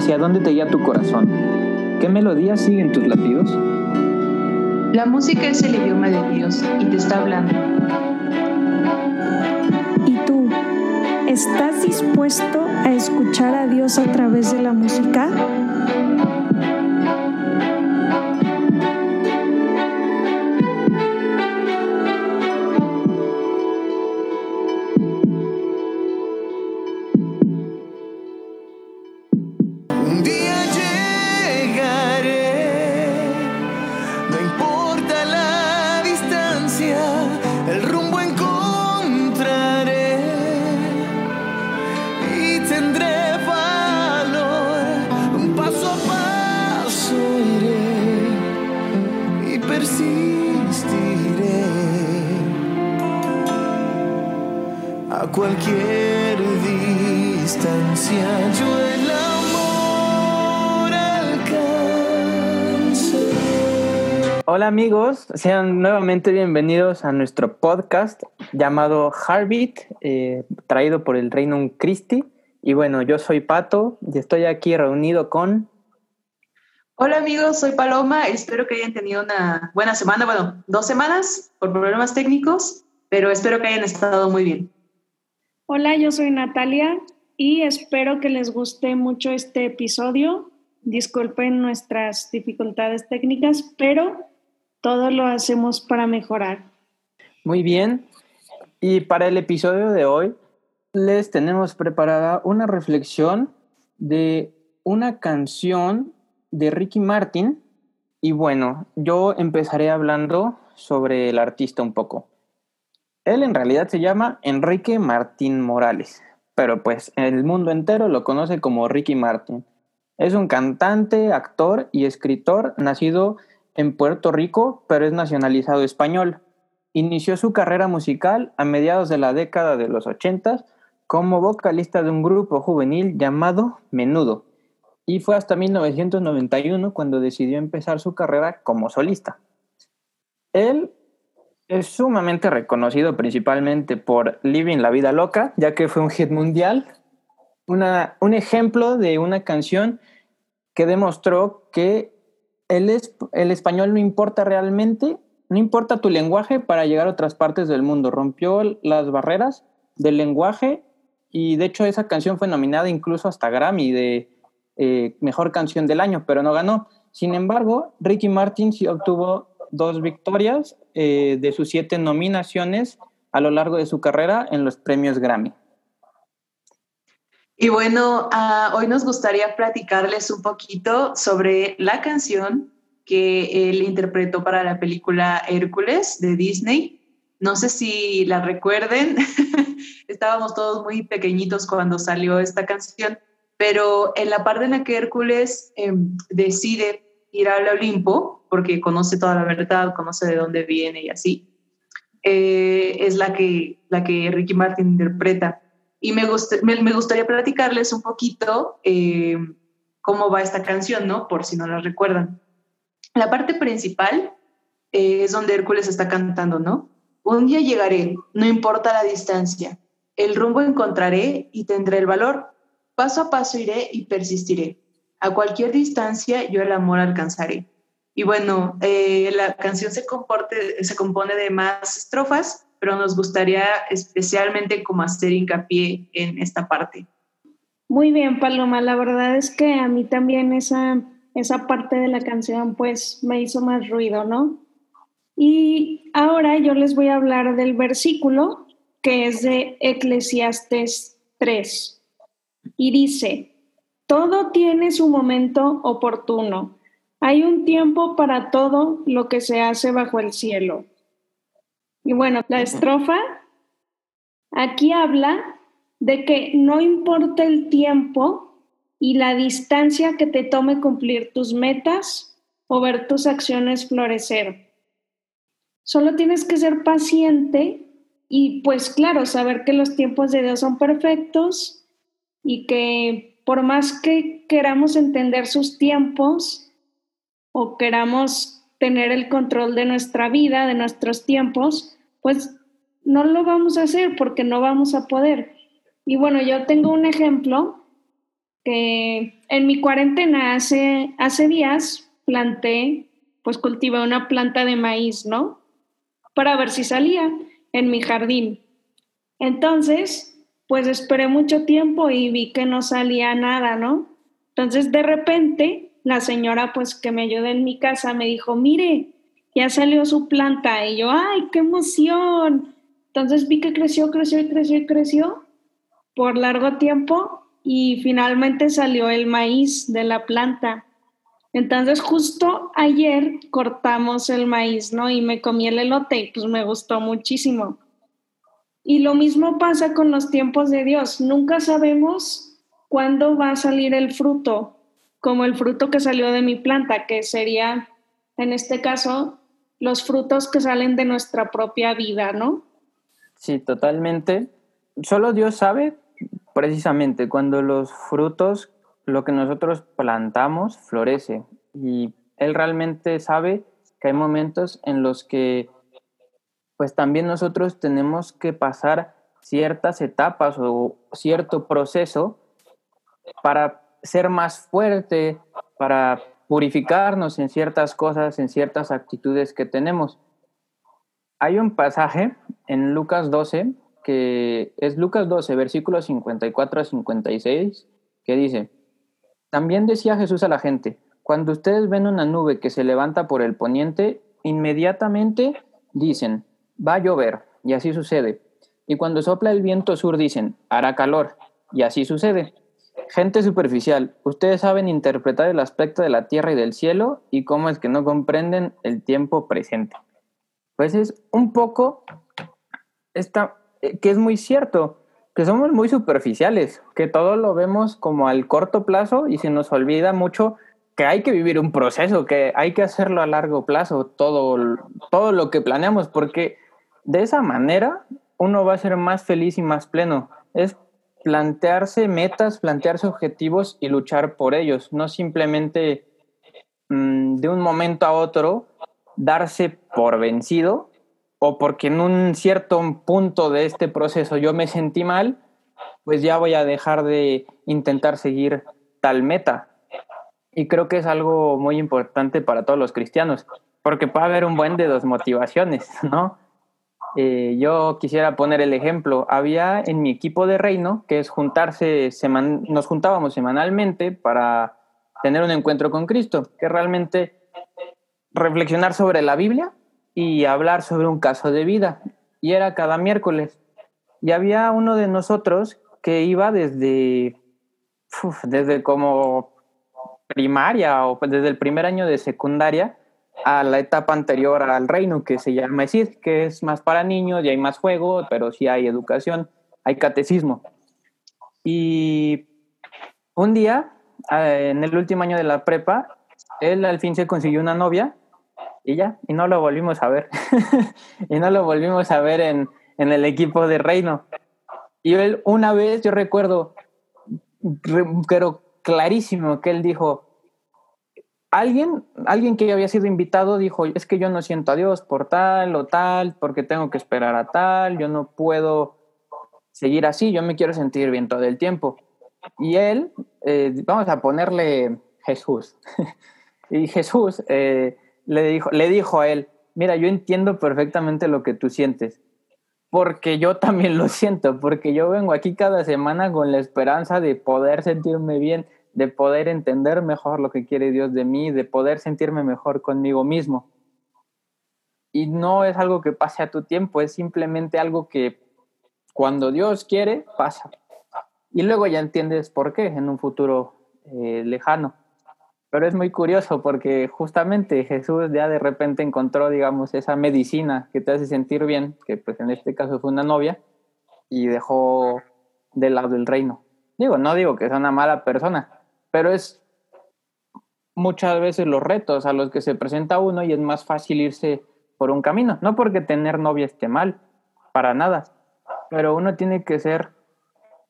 ¿Hacia dónde te guía tu corazón? ¿Qué melodías siguen tus latidos? La música es el idioma de Dios y te está hablando. ¿Y tú? ¿Estás dispuesto a escuchar a Dios a través de la música? Hola amigos, sean nuevamente bienvenidos a nuestro podcast llamado Heartbeat, eh, traído por el Reino Christi. Y bueno, yo soy Pato y estoy aquí reunido con... Hola amigos, soy Paloma. Espero que hayan tenido una buena semana, bueno, dos semanas por problemas técnicos, pero espero que hayan estado muy bien. Hola, yo soy Natalia y espero que les guste mucho este episodio. Disculpen nuestras dificultades técnicas, pero todo lo hacemos para mejorar. Muy bien. Y para el episodio de hoy les tenemos preparada una reflexión de una canción de Ricky Martin. Y bueno, yo empezaré hablando sobre el artista un poco. Él en realidad se llama Enrique Martín Morales, pero pues el mundo entero lo conoce como Ricky Martin. Es un cantante, actor y escritor nacido en Puerto Rico, pero es nacionalizado español. Inició su carrera musical a mediados de la década de los 80 como vocalista de un grupo juvenil llamado Menudo, y fue hasta 1991 cuando decidió empezar su carrera como solista. Él es sumamente reconocido principalmente por Living la Vida Loca, ya que fue un hit mundial. Una, un ejemplo de una canción que demostró que el, el español no importa realmente, no importa tu lenguaje para llegar a otras partes del mundo. Rompió las barreras del lenguaje y de hecho esa canción fue nominada incluso hasta Grammy de eh, Mejor Canción del Año, pero no ganó. Sin embargo, Ricky Martin sí obtuvo dos victorias eh, de sus siete nominaciones a lo largo de su carrera en los premios Grammy. Y bueno, ah, hoy nos gustaría platicarles un poquito sobre la canción que él interpretó para la película Hércules de Disney. No sé si la recuerden, estábamos todos muy pequeñitos cuando salió esta canción, pero en la parte en la que Hércules em, decide ir al Olimpo, porque conoce toda la verdad, conoce de dónde viene y así, eh, es la que, la que Ricky Martin interpreta. Y me, me, gustaría platicarles un poquito eh, cómo va esta canción, ¿no? Por si no la recuerdan. La parte principal eh, es donde Hércules está cantando, ¿no? Un día llegaré, no importa la distancia. El rumbo encontraré y tendré el valor. Paso a paso iré y persistiré. A cualquier distancia yo el amor alcanzaré. Y bueno, eh, la canción se compone de más estrofas, pero nos gustaría especialmente como hacer hincapié en esta parte. Muy bien, Paloma. La verdad es que a mí también esa, esa parte de la canción pues me hizo más ruido, ¿no? Y ahora yo les voy a hablar del versículo que es de Eclesiastes 3. Y dice, todo tiene su momento oportuno. Hay un tiempo para todo lo que se hace bajo el cielo. Y bueno, la estrofa aquí habla de que no importa el tiempo y la distancia que te tome cumplir tus metas o ver tus acciones florecer. Solo tienes que ser paciente y pues claro, saber que los tiempos de Dios son perfectos y que por más que queramos entender sus tiempos o queramos tener el control de nuestra vida, de nuestros tiempos, pues no lo vamos a hacer porque no vamos a poder. Y bueno, yo tengo un ejemplo que en mi cuarentena hace, hace días planté, pues cultivé una planta de maíz, ¿no? Para ver si salía en mi jardín. Entonces, pues esperé mucho tiempo y vi que no salía nada, ¿no? Entonces, de repente, la señora, pues que me ayuda en mi casa, me dijo, mire, ya salió su planta. Y yo, ay, qué emoción. Entonces vi que creció, creció y creció y creció por largo tiempo y finalmente salió el maíz de la planta. Entonces justo ayer cortamos el maíz, ¿no? Y me comí el elote y pues me gustó muchísimo. Y lo mismo pasa con los tiempos de Dios. Nunca sabemos cuándo va a salir el fruto, como el fruto que salió de mi planta, que sería, en este caso, los frutos que salen de nuestra propia vida, ¿no? Sí, totalmente. Solo Dios sabe precisamente cuando los frutos, lo que nosotros plantamos, florece. Y Él realmente sabe que hay momentos en los que pues también nosotros tenemos que pasar ciertas etapas o cierto proceso para ser más fuerte, para purificarnos en ciertas cosas, en ciertas actitudes que tenemos. Hay un pasaje en Lucas 12, que es Lucas 12, versículos 54 a 56, que dice, también decía Jesús a la gente, cuando ustedes ven una nube que se levanta por el poniente, inmediatamente dicen, va a llover, y así sucede. Y cuando sopla el viento sur dicen, hará calor, y así sucede. Gente superficial, ustedes saben interpretar el aspecto de la tierra y del cielo y cómo es que no comprenden el tiempo presente. Pues es un poco esta, eh, que es muy cierto, que somos muy superficiales, que todo lo vemos como al corto plazo y se nos olvida mucho que hay que vivir un proceso, que hay que hacerlo a largo plazo, todo, todo lo que planeamos, porque de esa manera uno va a ser más feliz y más pleno. Es plantearse metas, plantearse objetivos y luchar por ellos, no simplemente mm, de un momento a otro darse por vencido o porque en un cierto punto de este proceso yo me sentí mal, pues ya voy a dejar de intentar seguir tal meta. Y creo que es algo muy importante para todos los cristianos, porque puede haber un buen de dos motivaciones, ¿no? Eh, yo quisiera poner el ejemplo. Había en mi equipo de reino, que es juntarse, nos juntábamos semanalmente para tener un encuentro con Cristo, que realmente reflexionar sobre la Biblia y hablar sobre un caso de vida. Y era cada miércoles. Y había uno de nosotros que iba desde, desde como primaria o desde el primer año de secundaria a la etapa anterior al reino que se llama ESID, que es más para niños y hay más juego, pero sí hay educación, hay catecismo. Y un día, eh, en el último año de la prepa, él al fin se consiguió una novia y ya, y no lo volvimos a ver. y no lo volvimos a ver en, en el equipo de reino. Y él una vez, yo recuerdo, pero clarísimo, que él dijo, alguien, alguien que había sido invitado dijo, es que yo no siento a Dios por tal o tal, porque tengo que esperar a tal, yo no puedo seguir así, yo me quiero sentir bien todo el tiempo. Y él, eh, vamos a ponerle Jesús. y Jesús eh, le, dijo, le dijo a él, mira, yo entiendo perfectamente lo que tú sientes, porque yo también lo siento, porque yo vengo aquí cada semana con la esperanza de poder sentirme bien de poder entender mejor lo que quiere Dios de mí, de poder sentirme mejor conmigo mismo. Y no es algo que pase a tu tiempo, es simplemente algo que cuando Dios quiere, pasa. Y luego ya entiendes por qué en un futuro eh, lejano. Pero es muy curioso porque justamente Jesús ya de repente encontró, digamos, esa medicina que te hace sentir bien, que pues en este caso fue una novia, y dejó de lado el reino. Digo, no digo que sea una mala persona, pero es muchas veces los retos a los que se presenta uno y es más fácil irse por un camino. No porque tener novia esté mal, para nada, pero uno tiene que ser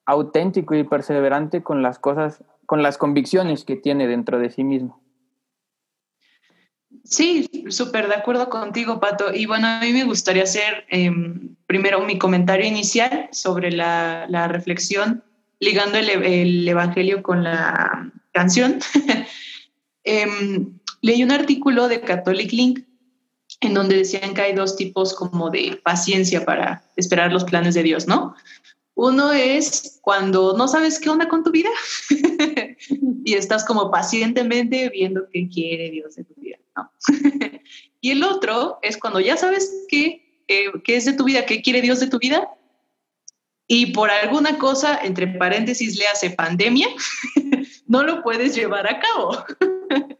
auténtico y perseverante con las cosas, con las convicciones que tiene dentro de sí mismo. Sí, súper de acuerdo contigo, Pato. Y bueno, a mí me gustaría hacer em, primero mi comentario inicial sobre la, la reflexión ligando el, Evangelio con la canción, em, leí un artículo de Catholic Link en donde decían que hay dos tipos como de paciencia para esperar los planes de Dios, ¿no? Uno es cuando no sabes qué onda con tu vida y estás como pacientemente viendo qué quiere Dios de tu vida, ¿no? y el otro es cuando ya sabes qué, eh, qué es de tu vida, qué quiere Dios de tu vida y por alguna cosa, entre paréntesis, le hace pandemia, no lo puedes llevar a cabo.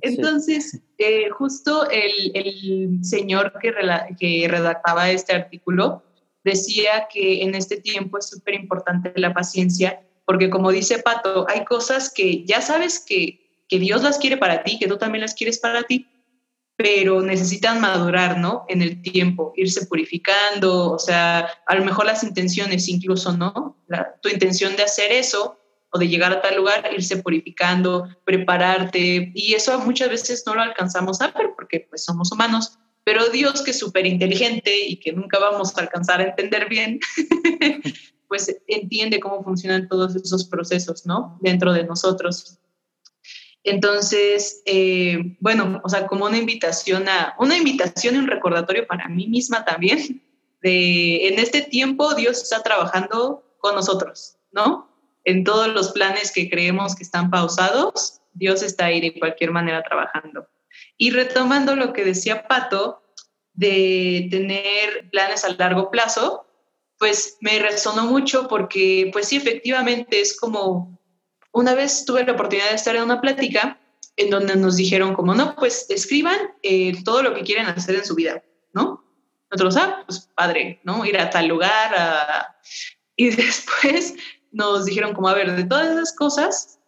Entonces, eh, justo el, señor que, que redactaba este artículo decía que en este tiempo es súper importante la paciencia, porque como dice Pato, hay cosas que ya sabes que, que Dios las quiere para ti, que tú también las quieres para ti, pero necesitan madurar, ¿no? En el tiempo, irse purificando, o sea, a lo mejor las intenciones incluso, ¿no? tu intención de hacer eso o de llegar a tal lugar, irse purificando, prepararte, y eso muchas veces no lo alcanzamos a ver porque pues somos humanos, pero Dios que es súper inteligente y que nunca vamos a alcanzar a entender bien, pues entiende cómo funcionan todos esos procesos, ¿no? Dentro de nosotros. Entonces, eh, bueno, o sea, como una invitación a, una invitación y un recordatorio para mí misma también, de en este tiempo Dios está trabajando con nosotros, ¿no? En todos los planes que creemos que están pausados, Dios está ahí de cualquier manera trabajando. Y retomando lo que decía Pato, de tener planes a largo plazo, pues me resonó mucho porque, pues sí, efectivamente es como una vez tuve la oportunidad de estar en una plática en donde nos dijeron como, no, pues escriban eh, todo lo que quieren hacer en su vida, ¿no? Nosotros, ah, pues padre, ¿no? Ir a tal lugar. Y después nos dijeron como, a ver, de todas esas cosas,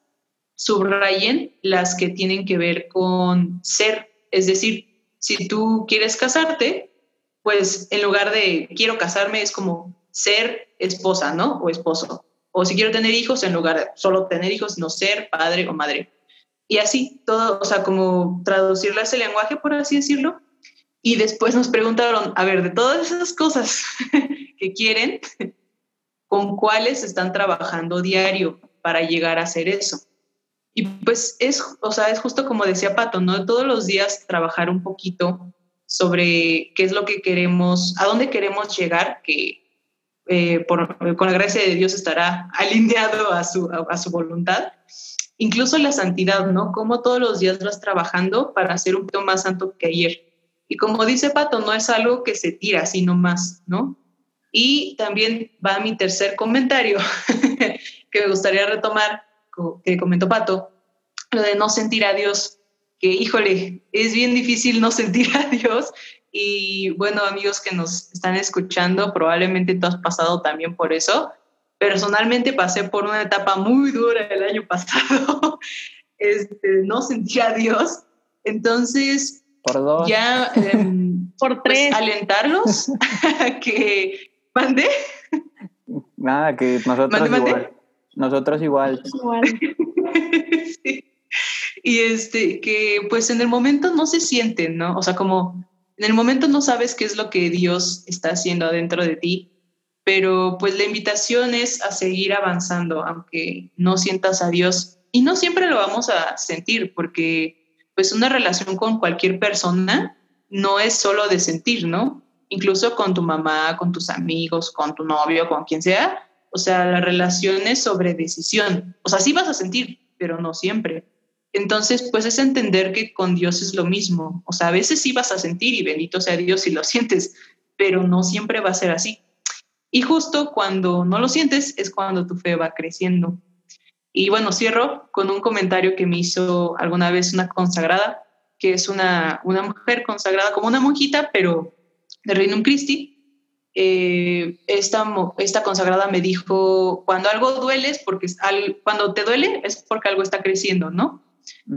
subrayen las que tienen que ver con ser. Es decir, si tú quieres casarte, pues en lugar de quiero casarme es como ser esposa, ¿no? O esposo o si quiero tener hijos, en lugar de solo tener hijos, no ser padre o madre. Y así, todo, o sea, como traducirle a ese lenguaje, por así decirlo. Y después nos preguntaron, a ver, de todas esas cosas que quieren, ¿con cuáles están trabajando diario para llegar a hacer eso? Y pues es, o sea, es justo como decía Pato, ¿no? Todos los días trabajar un poquito sobre qué es lo que queremos, a dónde queremos llegar, que eh, con la gracia de Dios estará alineado a su, a, su voluntad. Incluso la santidad, ¿no? Como todos los días vas trabajando para ser un poquito más santo que ayer. Y como dice Pato, no es algo que se tira, sino más, ¿no? Y también va mi tercer comentario que me gustaría retomar, que comentó Pato, lo de no sentir a Dios, que híjole, es bien difícil no sentir a Dios y bueno, amigos que nos están escuchando, probablemente tú has pasado también por eso. Personalmente pasé por una etapa muy dura el año pasado. Este, no sentía a Dios. Entonces, ya em, por pues, tres. alentarlos a que mande. Nada, que nosotros igual. Nosotros igual. Y este, que pues en el momento no se sienten, ¿no? O sea, como en el momento no sabes qué es lo que Dios está haciendo adentro de ti, pero pues la invitación es a seguir avanzando, aunque no sientas a Dios. Y no siempre lo vamos a sentir, porque pues una relación con cualquier persona no es solo de sentir, ¿no? Incluso con tu mamá, con tus amigos, con tu novio, con quien sea. O sea, la relación es sobre decisión. O sea, sí vas a sentir, pero no siempre. Entonces, pues es entender que con Dios es lo mismo. O sea, a veces sí vas a sentir y bendito sea Dios si lo sientes, pero no siempre va a ser así. Y justo cuando no lo sientes es cuando tu fe va creciendo. Y bueno, cierro con un comentario que me hizo alguna vez una consagrada, que es una, una mujer consagrada como una monjita, pero de Reino Christi. Eh, esta, esta consagrada me dijo, cuando algo duele es porque, cuando te duele es porque algo está creciendo, ¿no?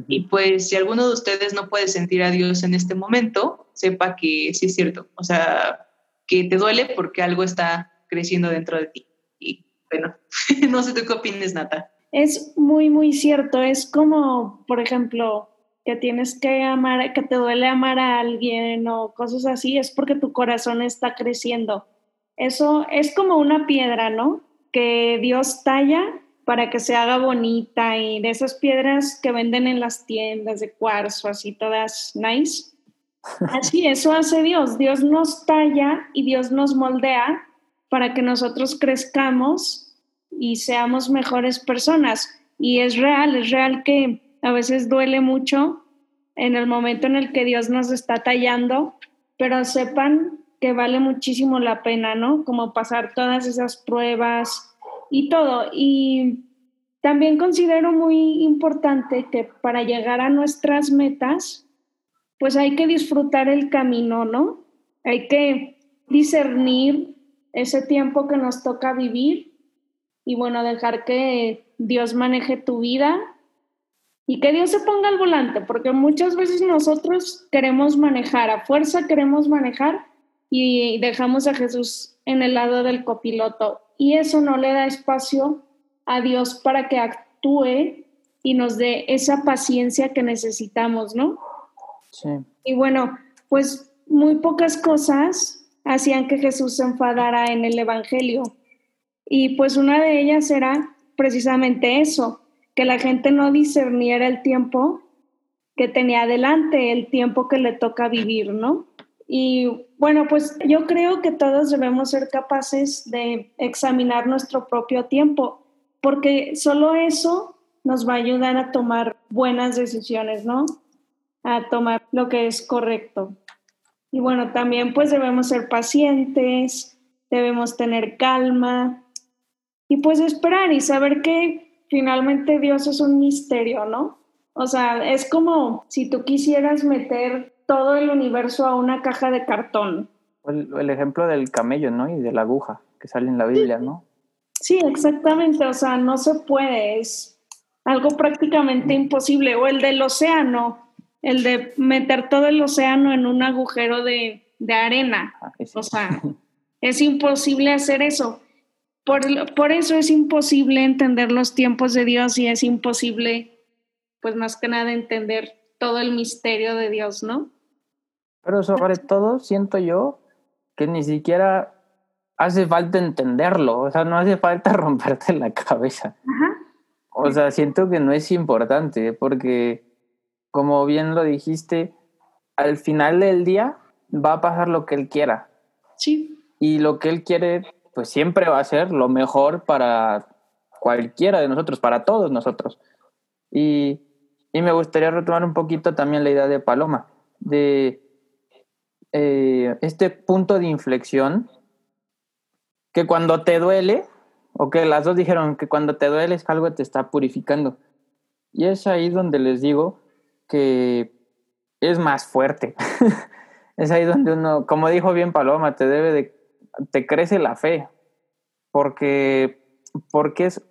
Y pues si alguno de ustedes no puede sentir a Dios en este momento, sepa que sí es cierto. O sea, que te duele porque algo está creciendo dentro de ti. Y bueno, no sé tú qué opinas, Nata. Es muy, muy cierto. Es como, por ejemplo, que tienes que amar, que te duele amar a alguien o cosas así, es porque tu corazón está creciendo. Eso es como una piedra, ¿no? que Dios talla para que se haga bonita y de esas piedras que venden en las tiendas de cuarzo, así todas nice. Así, eso hace Dios. Dios nos talla y Dios nos moldea para que nosotros crezcamos y seamos mejores personas. Y es real, es real que a veces duele mucho en el momento en el que Dios nos está tallando, pero sepan que vale muchísimo la pena, ¿no? Como pasar todas esas pruebas, y todo. Y también considero muy importante que para llegar a nuestras metas, pues hay que disfrutar el camino, ¿no? Hay que discernir ese tiempo que nos toca vivir y bueno, dejar que Dios maneje tu vida y que Dios se ponga al volante, porque muchas veces nosotros queremos manejar, a fuerza queremos manejar y dejamos a Jesús en el lado del copiloto y eso no le da espacio a Dios para que actúe y nos dé esa paciencia que necesitamos, ¿no? Sí. Y bueno, pues muy pocas cosas hacían que Jesús se enfadara en el Evangelio. Y pues una de ellas era precisamente eso, que la gente no discerniera el tiempo que tenía adelante, el tiempo que le toca vivir, ¿no? Y bueno, pues yo creo que todos debemos ser capaces de examinar nuestro propio tiempo, porque solo eso nos va a ayudar a tomar buenas decisiones, ¿no? A tomar lo que es correcto. Y bueno, también pues debemos ser pacientes, debemos tener calma y pues esperar y saber que finalmente Dios es un misterio, ¿no? O sea, es como si tú quisieras meter todo el universo a una caja de cartón. El, ejemplo del camello, ¿no? Y de la aguja que sale en la Biblia, ¿no? Sí, exactamente. O sea, no se puede. Es algo prácticamente imposible. O el del océano, el de meter todo el océano en un agujero de, arena. Ah, o sea, es imposible hacer eso. Por, por, eso es imposible entender los tiempos de Dios y es imposible, pues más que nada, entender todo el misterio de Dios, ¿no? Pero sobre todo siento yo que ni siquiera hace falta entenderlo, o sea, no hace falta romperte la cabeza. O sea, siento que no es importante porque, como bien lo dijiste, al final del día va a pasar lo que él quiera. Sí. Y lo que él quiere, pues siempre va a ser lo mejor para cualquiera de nosotros, para todos nosotros. Y, y me gustaría retomar un poquito también la idea de Paloma, de eh, este punto de inflexión que cuando te duele, o que las dos dijeron que cuando te duele es algo te está purificando. Y es ahí donde les digo que es más fuerte. es ahí donde uno, como dijo bien Paloma, te debe de, te crece la fe, porque, porque es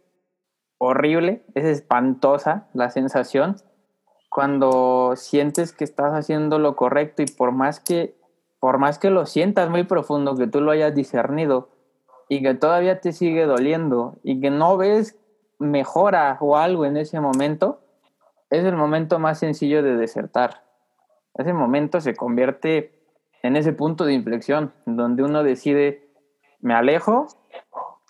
horrible, es espantosa la sensación cuando sientes que estás haciendo lo correcto y por más que por más que lo sientas muy profundo, que tú lo hayas discernido y que todavía te sigue doliendo y que no ves mejora o algo en ese momento, es el momento más sencillo de desertar. Ese momento se convierte en ese punto de inflexión, donde uno decide, me alejo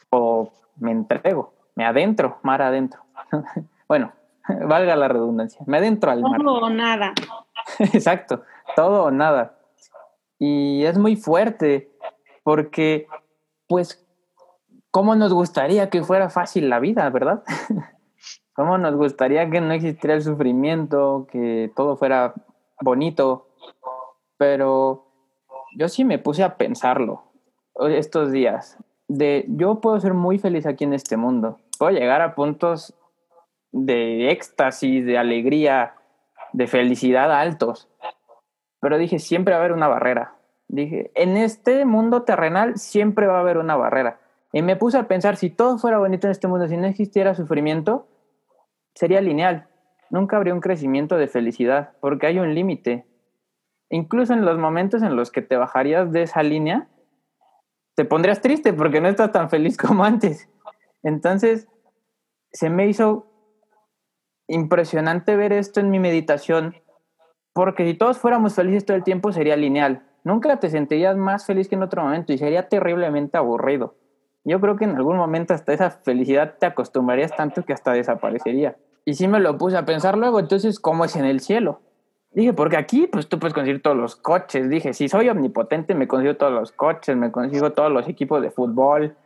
o me entrego, me adentro, mar adentro. bueno, valga la redundancia, me adentro al mar. Todo o nada. Exacto, todo o nada. Y es muy fuerte porque, pues, ¿cómo nos gustaría que fuera fácil la vida, verdad? ¿Cómo nos gustaría que no existiera el sufrimiento, que todo fuera bonito? Pero yo sí me puse a pensarlo estos días. De yo puedo ser muy feliz aquí en este mundo. Puedo llegar a puntos de éxtasis, de alegría, de felicidad altos pero dije, siempre va a haber una barrera. Dije, en este mundo terrenal siempre va a haber una barrera. Y me puse a pensar, si todo fuera bonito en este mundo, si no existiera sufrimiento, sería lineal. Nunca habría un crecimiento de felicidad, porque hay un límite. Incluso en los momentos en los que te bajarías de esa línea, te pondrías triste porque no estás tan feliz como antes. Entonces, se me hizo impresionante ver esto en mi meditación porque si todos fuéramos felices todo el tiempo sería lineal. Nunca te sentirías más feliz que en otro momento y sería terriblemente aburrido. Yo creo que en algún momento hasta esa felicidad te acostumbrarías tanto que hasta desaparecería. Y sí me lo puse a pensar luego, entonces, ¿cómo es en el cielo? Dije, porque aquí, pues tú puedes conseguir todos los coches. Dije, si soy omnipotente, me consigo todos los coches, me consigo todos los equipos de fútbol.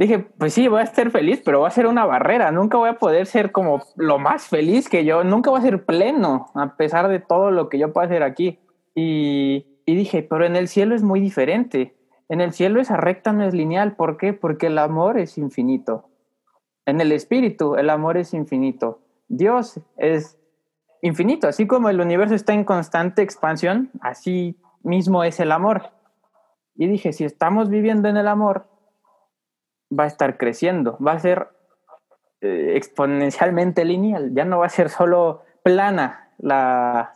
Dije, pues sí, voy a ser feliz, pero va a ser una barrera. Nunca voy a poder ser como lo más feliz que yo. Nunca voy a ser pleno, a pesar de todo lo que yo pueda hacer aquí. Y, y dije, pero en el cielo es muy diferente. En el cielo esa recta no es lineal. ¿Por qué? Porque el amor es infinito. En el espíritu, el amor es infinito. Dios es infinito. Así como el universo está en constante expansión, así mismo es el amor. Y dije, si estamos viviendo en el amor, va a estar creciendo, va a ser eh, exponencialmente lineal, ya no va a ser solo plana la,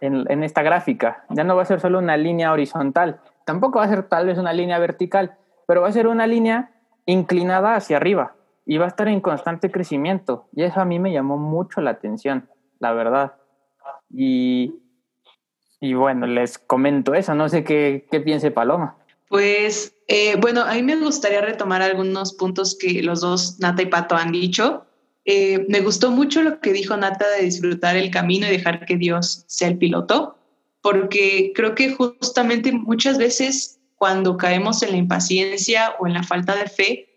en, en, esta gráfica, ya no va a ser solo una línea horizontal, tampoco va a ser tal vez una línea vertical, pero va a ser una línea inclinada hacia arriba y va a estar en constante crecimiento. Y eso a mí me llamó mucho la atención la verdad. Y, y bueno, les comento eso, no sé qué, qué piense Paloma. Pues eh, bueno, a mí me gustaría retomar algunos puntos que los dos, Nata y Pato, han dicho. Eh, me gustó mucho lo que dijo Nata de disfrutar el camino y dejar que Dios sea el piloto, porque creo que justamente muchas veces cuando caemos en la impaciencia o en la falta de fe,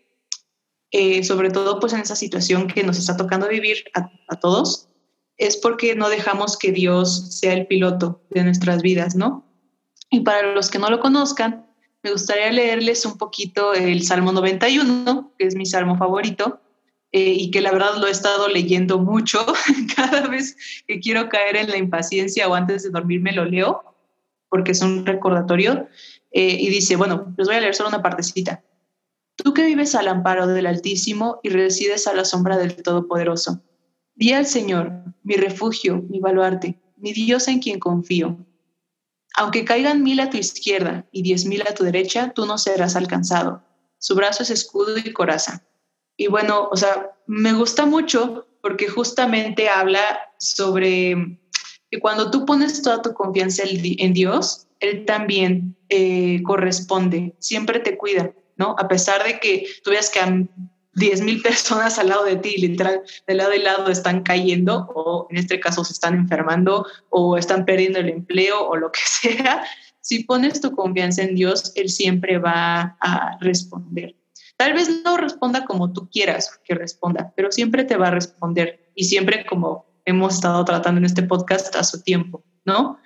eh, sobre todo pues en esa situación que nos está tocando vivir a, a todos, es porque no dejamos que Dios sea el piloto de nuestras vidas, ¿no? Y para los que no lo conozcan, me gustaría leerles un poquito el Salmo 91, que es mi salmo favorito, eh, y que la verdad lo he estado leyendo mucho. Cada vez que quiero caer en la impaciencia o antes de dormir me lo leo, porque es un recordatorio. Eh, y dice, bueno, les voy a leer solo una partecita. Tú que vives al amparo del Altísimo y resides a la sombra del Todopoderoso Di al Señor, mi refugio, mi baluarte, mi Dios en quien confío. Aunque caigan mil a tu izquierda y diez mil a tu derecha, tú no serás alcanzado. Su brazo es escudo y coraza. Y bueno, o sea, me gusta mucho porque justamente habla sobre que cuando tú pones toda tu confianza en Dios, Él también eh, corresponde, siempre te cuida, ¿no? A pesar de que tú veas que 10 mil personas al lado de ti, literal, de lado y lado están cayendo o en este caso se están enfermando o están perdiendo el empleo o lo que sea, si pones tu confianza en Dios, Él siempre va a responder. Tal vez no responda como tú quieras que responda, pero siempre te va a responder y siempre como hemos estado tratando en este podcast a su tiempo, ¿no?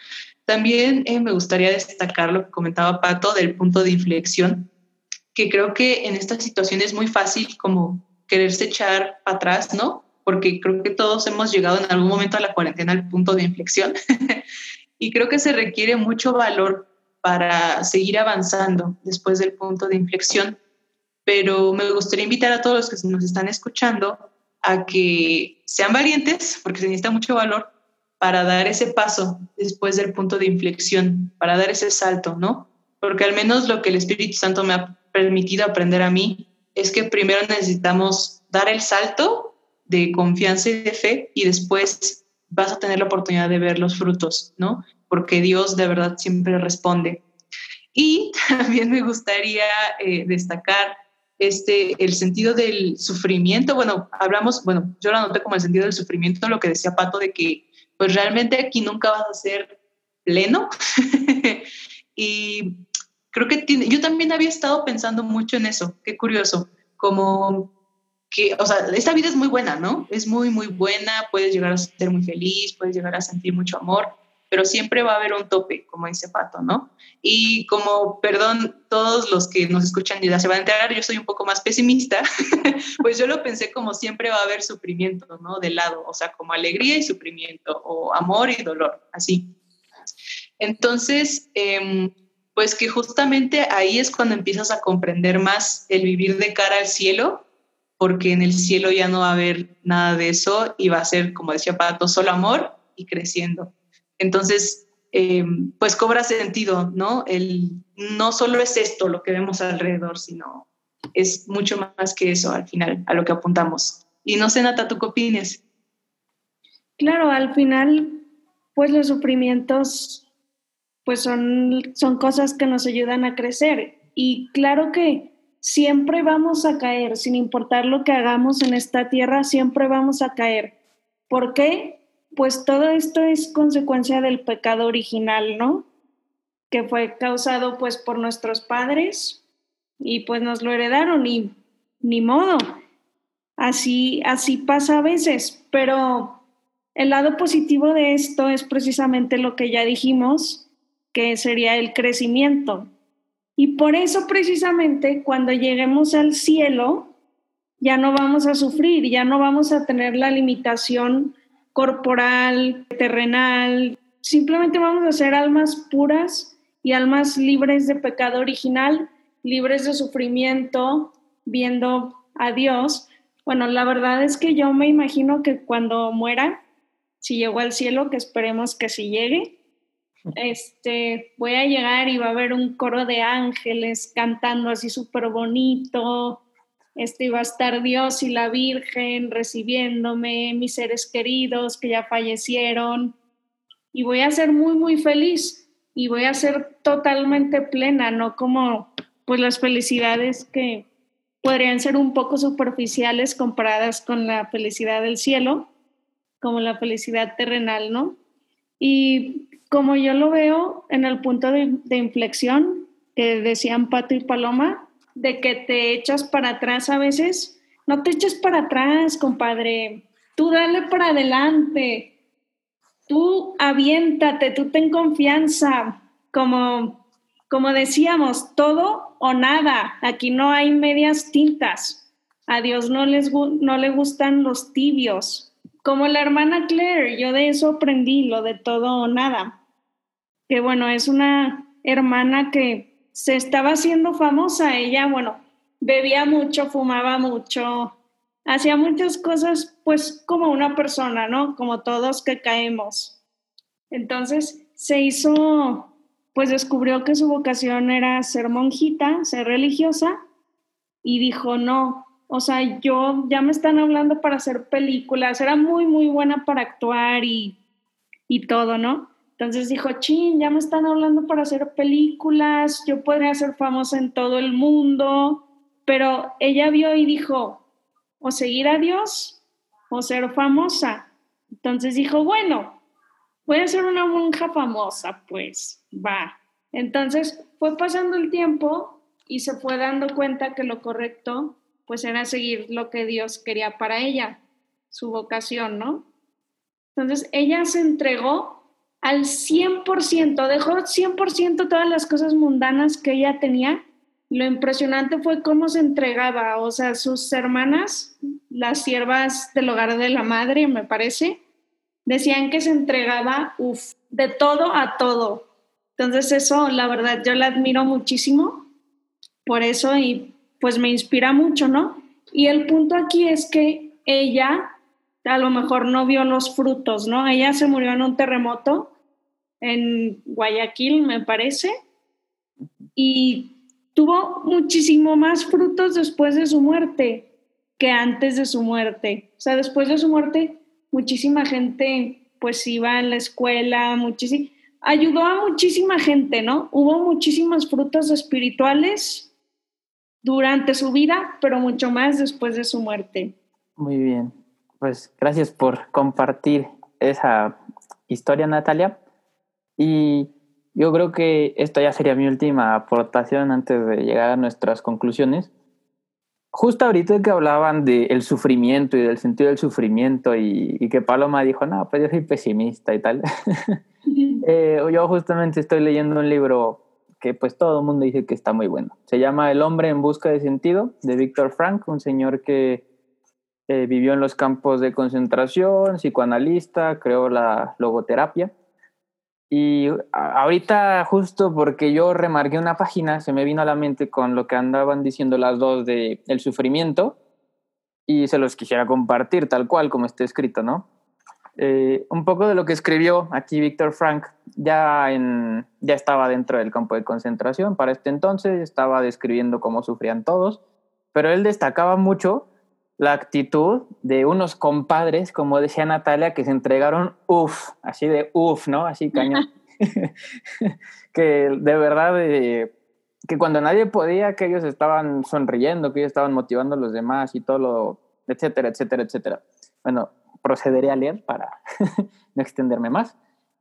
También eh, me gustaría destacar lo que comentaba Pato del punto de inflexión que creo que en esta situación es muy fácil como quererse echar para atrás, ¿no? Porque creo que todos hemos llegado en algún momento a la cuarentena al punto de inflexión y creo que se requiere mucho valor para seguir avanzando después del punto de inflexión. Pero me gustaría invitar a todos los que nos están escuchando a que sean valientes, porque se necesita mucho valor para dar ese paso después del punto de inflexión, para dar ese salto, ¿no? Porque al menos lo que el Espíritu Santo me ha permitido aprender a mí es que primero necesitamos dar el salto de confianza y de fe y después vas a tener la oportunidad de ver los frutos, ¿no? Porque Dios de verdad siempre responde. Y también me gustaría eh, destacar este, el sentido del sufrimiento. Bueno, hablamos, bueno, yo lo anoté como el sentido del sufrimiento, lo que decía Pato, de que pues realmente aquí nunca vas a ser pleno. y creo que tiene, yo también había estado pensando mucho en eso, qué curioso, como que, o sea, esta vida es muy buena, ¿no? Es muy, muy buena, puedes llegar a ser muy feliz, puedes llegar a sentir mucho amor, pero siempre va a haber un tope, como dice Pato, ¿no? Y como, perdón, todos los que nos escuchan ya se van a enterar, yo soy un poco más pesimista, pues yo lo pensé como siempre va a haber sufrimiento, ¿no? De lado, o sea, como alegría y sufrimiento, o amor y dolor, así. Entonces, eh, pues que justamente ahí es cuando empiezas a comprender más el vivir de cara al cielo, porque en el cielo ya no va a haber nada de eso y va a ser, como decía Pato, solo amor y creciendo. Entonces, eh, pues cobra sentido, ¿no? El, no solo es esto lo que vemos alrededor, sino es mucho más que eso al final, a lo que apuntamos. Y no sé, Nata, ¿tú qué opinas? Claro, al final, pues los sufrimientos pues son, son cosas que nos ayudan a crecer. Y claro que siempre vamos a caer, sin importar lo que hagamos en esta tierra, siempre vamos a caer. ¿Por qué? Pues todo esto es consecuencia del pecado original, ¿no? Que fue causado pues por nuestros padres y pues nos lo heredaron y ni modo. Así, así pasa a veces, pero el lado positivo de esto es precisamente lo que ya dijimos, que sería el crecimiento. Y por eso precisamente cuando lleguemos al cielo, ya no vamos a sufrir, ya no vamos a tener la limitación corporal, terrenal, simplemente vamos a ser almas puras y almas libres de pecado original, libres de sufrimiento, viendo a Dios. Bueno, la verdad es que yo me imagino que cuando muera, si llego al cielo, que esperemos que si llegue, este, voy a llegar y va a haber un coro de ángeles cantando así súper bonito. Este, va a estar Dios y la Virgen recibiéndome, mis seres queridos que ya fallecieron. Y voy a ser muy, muy feliz y voy a ser totalmente plena, no como pues las felicidades que podrían ser un poco superficiales comparadas con la felicidad del cielo, como la felicidad terrenal, ¿no? Y como yo lo veo en el punto de, inflexión que decían Pato y Paloma, de que te echas para atrás a veces, no te eches para atrás, compadre, tú dale para adelante, tú aviéntate, tú ten confianza, como, como decíamos, todo o nada, aquí no hay medias tintas, a Dios no, les, no le gustan los tibios, como la hermana Claire, yo de eso aprendí, lo de todo o nada. Que bueno, es una hermana que se estaba haciendo famosa. Ella, bueno, bebía mucho, fumaba mucho, hacía muchas cosas, pues como una persona, ¿no? Como todos que caemos. Entonces se hizo, pues descubrió que su vocación era ser monjita, ser religiosa, y dijo, no, o sea, yo ya me están hablando para hacer películas, era muy, muy buena para actuar y, y todo, ¿no? Entonces dijo, chin, ya me están hablando para hacer películas, yo podría ser famosa en todo el mundo, pero ella vio y dijo, o seguir a Dios o ser famosa. Entonces dijo, bueno, voy a ser una monja famosa, pues va. Entonces fue pasando el tiempo y se fue dando cuenta que lo correcto pues era seguir lo que Dios quería para ella, su vocación, ¿no? Entonces ella se entregó al 100%, dejó 100% todas las cosas mundanas que ella tenía. Lo impresionante fue cómo se entregaba, o sea, sus hermanas, las siervas del hogar de la madre, me parece, decían que se entregaba, uff, de todo a todo. Entonces eso, la verdad, yo la admiro muchísimo por eso y pues me inspira mucho, ¿no? Y el punto aquí es que ella a lo mejor no vio los frutos, ¿no? Ella se murió en un terremoto en Guayaquil, me parece, y tuvo muchísimo más frutos después de su muerte que antes de su muerte. O sea, después de su muerte, muchísima gente pues iba a la escuela, muchísimo, ayudó a muchísima gente, ¿no? Hubo muchísimos frutos espirituales durante su vida, pero mucho más después de su muerte. Muy bien, pues gracias por compartir esa historia, Natalia. Y yo creo que esta ya sería mi última aportación antes de llegar a nuestras conclusiones. Justo ahorita que hablaban del sufrimiento y del sentido del sufrimiento y, que Paloma dijo, no, pues yo soy pesimista y tal. Eh, yo justamente estoy leyendo un libro que pues todo el mundo dice que está muy bueno. Se llama El hombre en busca de sentido, de Víctor Frank, un señor que eh, vivió en los campos de concentración, psicoanalista, creó la logoterapia. Y ahorita justo porque yo remarqué una página, se me vino a la mente con lo que andaban diciendo las dos de el sufrimiento y se los quisiera compartir tal cual como está escrito, ¿no? Eh, un poco de lo que escribió aquí Víctor Frank ya, en, ya estaba dentro del campo de concentración para este entonces, estaba describiendo cómo sufrían todos, pero él destacaba mucho la actitud de unos compadres, como decía Natalia, que se entregaron uff, así de uff, ¿no? Así cañón. que de verdad eh, que cuando nadie podía, que ellos estaban sonriendo, que ellos estaban motivando a los demás y todo lo, etcétera, etcétera, etcétera. Bueno, procederé a leer para no extenderme más.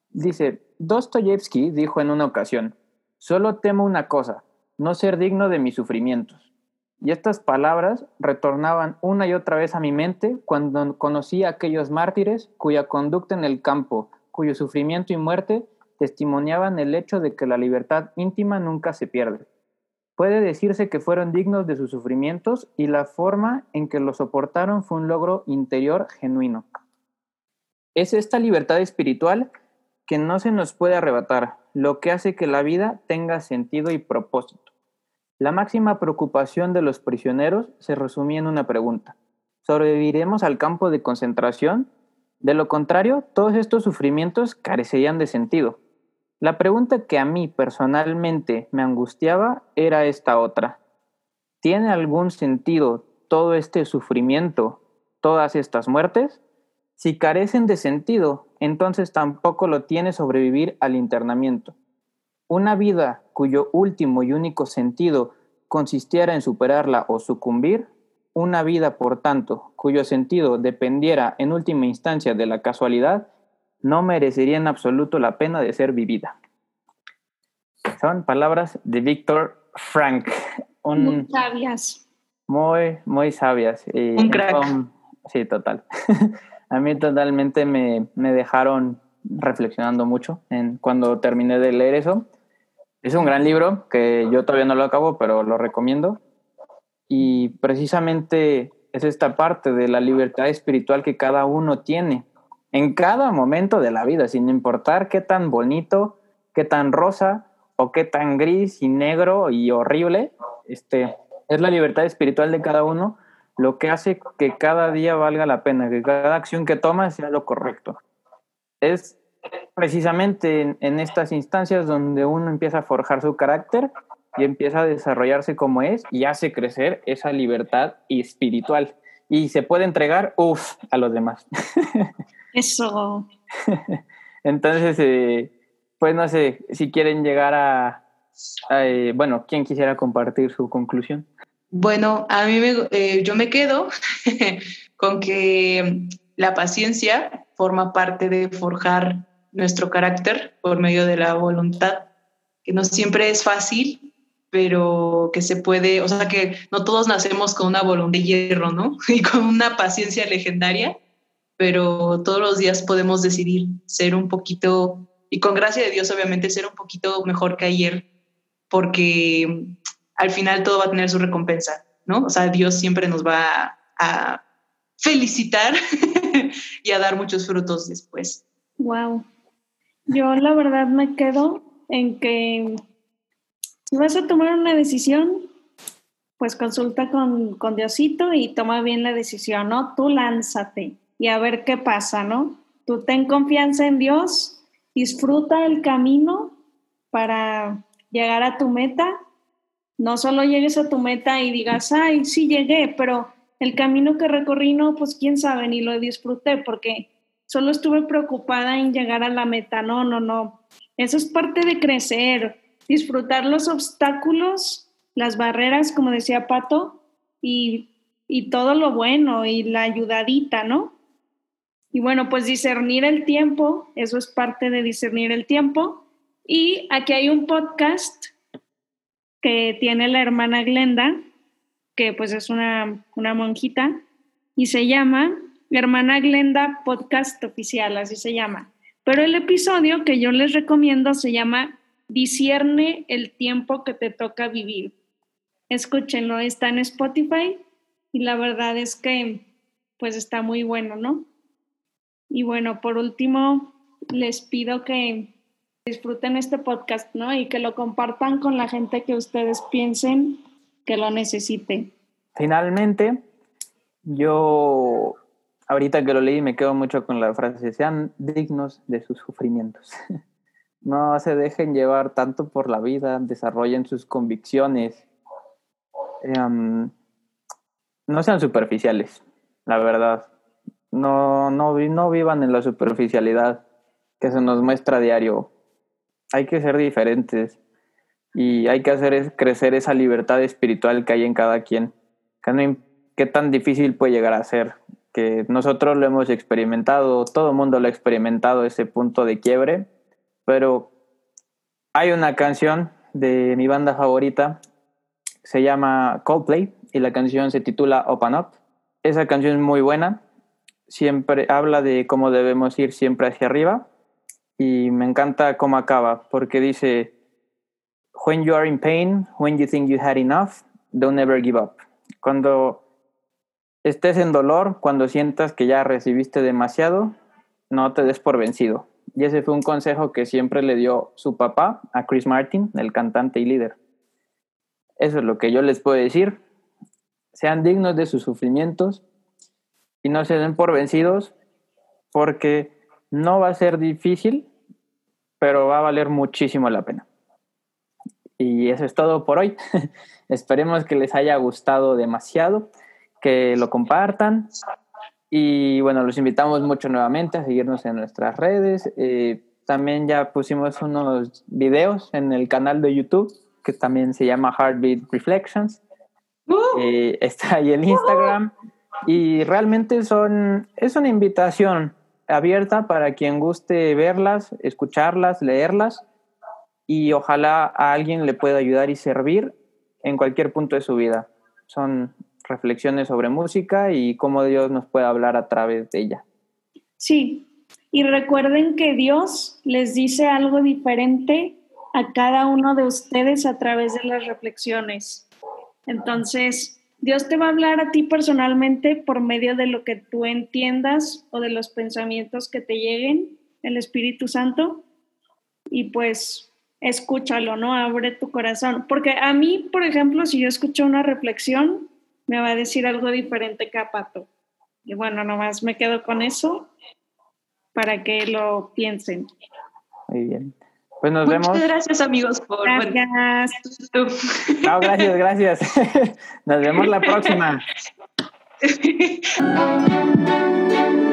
Dice, Dostoyevsky dijo en una ocasión, solo temo una cosa, no ser digno de mis sufrimientos. Y estas palabras retornaban una y otra vez a mi mente cuando conocí a aquellos mártires cuya conducta en el campo, cuyo sufrimiento y muerte testimoniaban el hecho de que la libertad íntima nunca se pierde. Puede decirse que fueron dignos de sus sufrimientos y la forma en que lo soportaron fue un logro interior genuino. Es esta libertad espiritual que no se nos puede arrebatar, lo que hace que la vida tenga sentido y propósito. La máxima preocupación de los prisioneros se resumía en una pregunta. ¿Sobreviviremos al campo de concentración? De lo contrario, todos estos sufrimientos carecerían de sentido. La pregunta que a mí personalmente me angustiaba era esta otra. ¿Tiene algún sentido todo este sufrimiento, todas estas muertes? Si carecen de sentido, entonces tampoco lo tiene sobrevivir al internamiento. Una vida cuyo último y único sentido consistiera en superarla o sucumbir, una vida, por tanto, cuyo sentido dependiera en última instancia de la casualidad, no merecería en absoluto la pena de ser vivida. Son palabras de Víctor Frank. muy sabias. Muy, muy sabias. un crack. sí, total. A mí totalmente me, me, dejaron reflexionando mucho en, cuando terminé de leer eso. Es un gran libro que yo todavía no lo acabo, pero lo recomiendo. Y precisamente es esta parte de la libertad espiritual que cada uno tiene en cada momento de la vida, sin importar qué tan bonito, qué tan rosa o qué tan gris y negro y horrible, este, es la libertad espiritual de cada uno lo que hace que cada día valga la pena, que cada acción que toma sea lo correcto. Es precisamente en, en, estas instancias donde uno empieza a forjar su carácter y empieza a desarrollarse como es y hace crecer esa libertad espiritual y se puede entregar, uff, a los demás. Eso. Entonces, eh, pues no sé, si quieren llegar a, eh, bueno, ¿quién quisiera compartir su conclusión? Bueno, a mí me, eh, yo me quedo con que la paciencia forma parte de forjar nuestro carácter por medio de la voluntad, que no siempre es fácil, pero que se puede, o sea, que no todos nacemos con una voluntad de hierro, ¿no? Y con una paciencia legendaria, pero todos los días podemos decidir ser un poquito, y con gracia de Dios obviamente ser un poquito mejor que ayer, porque al final todo va a tener su recompensa, ¿no? O sea, Dios siempre nos va a, felicitar y a dar muchos frutos después. Wow. Yo la verdad me quedo en que si vas a tomar una decisión, pues consulta con, con Diosito y toma bien la decisión, ¿no? Tú lánzate y a ver qué pasa, ¿no? Tú ten confianza en Dios, disfruta el camino para llegar a tu meta. No solo llegues a tu meta y digas, ay, sí llegué, pero el camino que recorrí no, pues quién sabe, ni lo disfruté porque solo estuve preocupada en llegar a la meta. No, no, no. Eso es parte de crecer, disfrutar los obstáculos, las barreras, como decía Pato, y, y todo lo bueno y la ayudadita, ¿no? Y bueno, pues discernir el tiempo, eso es parte de discernir el tiempo. Y aquí hay un podcast que tiene la hermana Glenda, que pues es una, una monjita, y se llama Hermana Glenda Podcast Oficial, así se llama. Pero el episodio que yo les recomiendo se llama Discierne el tiempo que te toca vivir. Escúchenlo, está en Spotify y la verdad es que pues está muy bueno, ¿no? Y bueno, por último, les pido que disfruten este podcast, ¿no? Y que lo compartan con la gente que ustedes piensen que lo necesite. Finalmente, yo ahorita que lo leí me quedo mucho con la frase, sean dignos de sus sufrimientos. No se dejen llevar tanto por la vida, desarrollen sus convicciones, em, no sean superficiales, la verdad no, no, no vivan en la superficialidad que se nos muestra a diario. Hay que ser diferentes. y hay que hacer crecer esa libertad espiritual que hay en cada quien. ¿Qué tan difícil puede llegar a ser? Que nosotros lo hemos experimentado, todo el mundo lo ha experimentado, ese punto de quiebre, pero hay una canción de mi banda favorita, se llama Coldplay, y la canción se titula Open Up. Esa canción es muy buena, siempre habla de cómo debemos ir siempre hacia arriba, y me encanta cómo acaba, porque dice, When you are in pain, when you think you had enough, don't ever give up. Cuando estés en dolor, cuando sientas que ya recibiste demasiado, no te des por vencido. Y ese fue un consejo que siempre le dio su papá a Chris Martin, el cantante y líder. Eso es lo que yo les puedo decir. Sean dignos de sus sufrimientos y no se den por vencidos porque no va a ser difícil, pero va a valer muchísimo la pena. Y eso es todo por hoy. Esperemos que les haya gustado demasiado, que lo compartan. Y bueno, los invitamos mucho nuevamente a seguirnos en nuestras redes. Eh, también ya pusimos unos videos en el canal de YouTube que también se llama Heartbeat Reflections. Uh. Eh, está ahí en Instagram. Y realmente son, es una invitación abierta para quien guste verlas, escucharlas, leerlas y ojalá a alguien le pueda ayudar y servir en cualquier punto de su vida. Son reflexiones sobre música y cómo Dios nos puede hablar a través de ella. Sí, y recuerden que Dios les dice algo diferente a cada uno de ustedes a través de las reflexiones. Entonces, Dios te va a hablar a ti personalmente por medio de lo que tú entiendas o de los pensamientos que te lleguen, el Espíritu Santo. Y pues escúchalo, ¿no? Abre tu corazón. Porque a mí, por ejemplo, si yo escucho una reflexión, me va a decir algo diferente que a Pato. Y bueno, nomás me quedo con eso para que lo piensen. Muy bien. Pues nos vemos. Muchas gracias, amigos, por. Gracias. No, gracias, gracias. Nos vemos la próxima.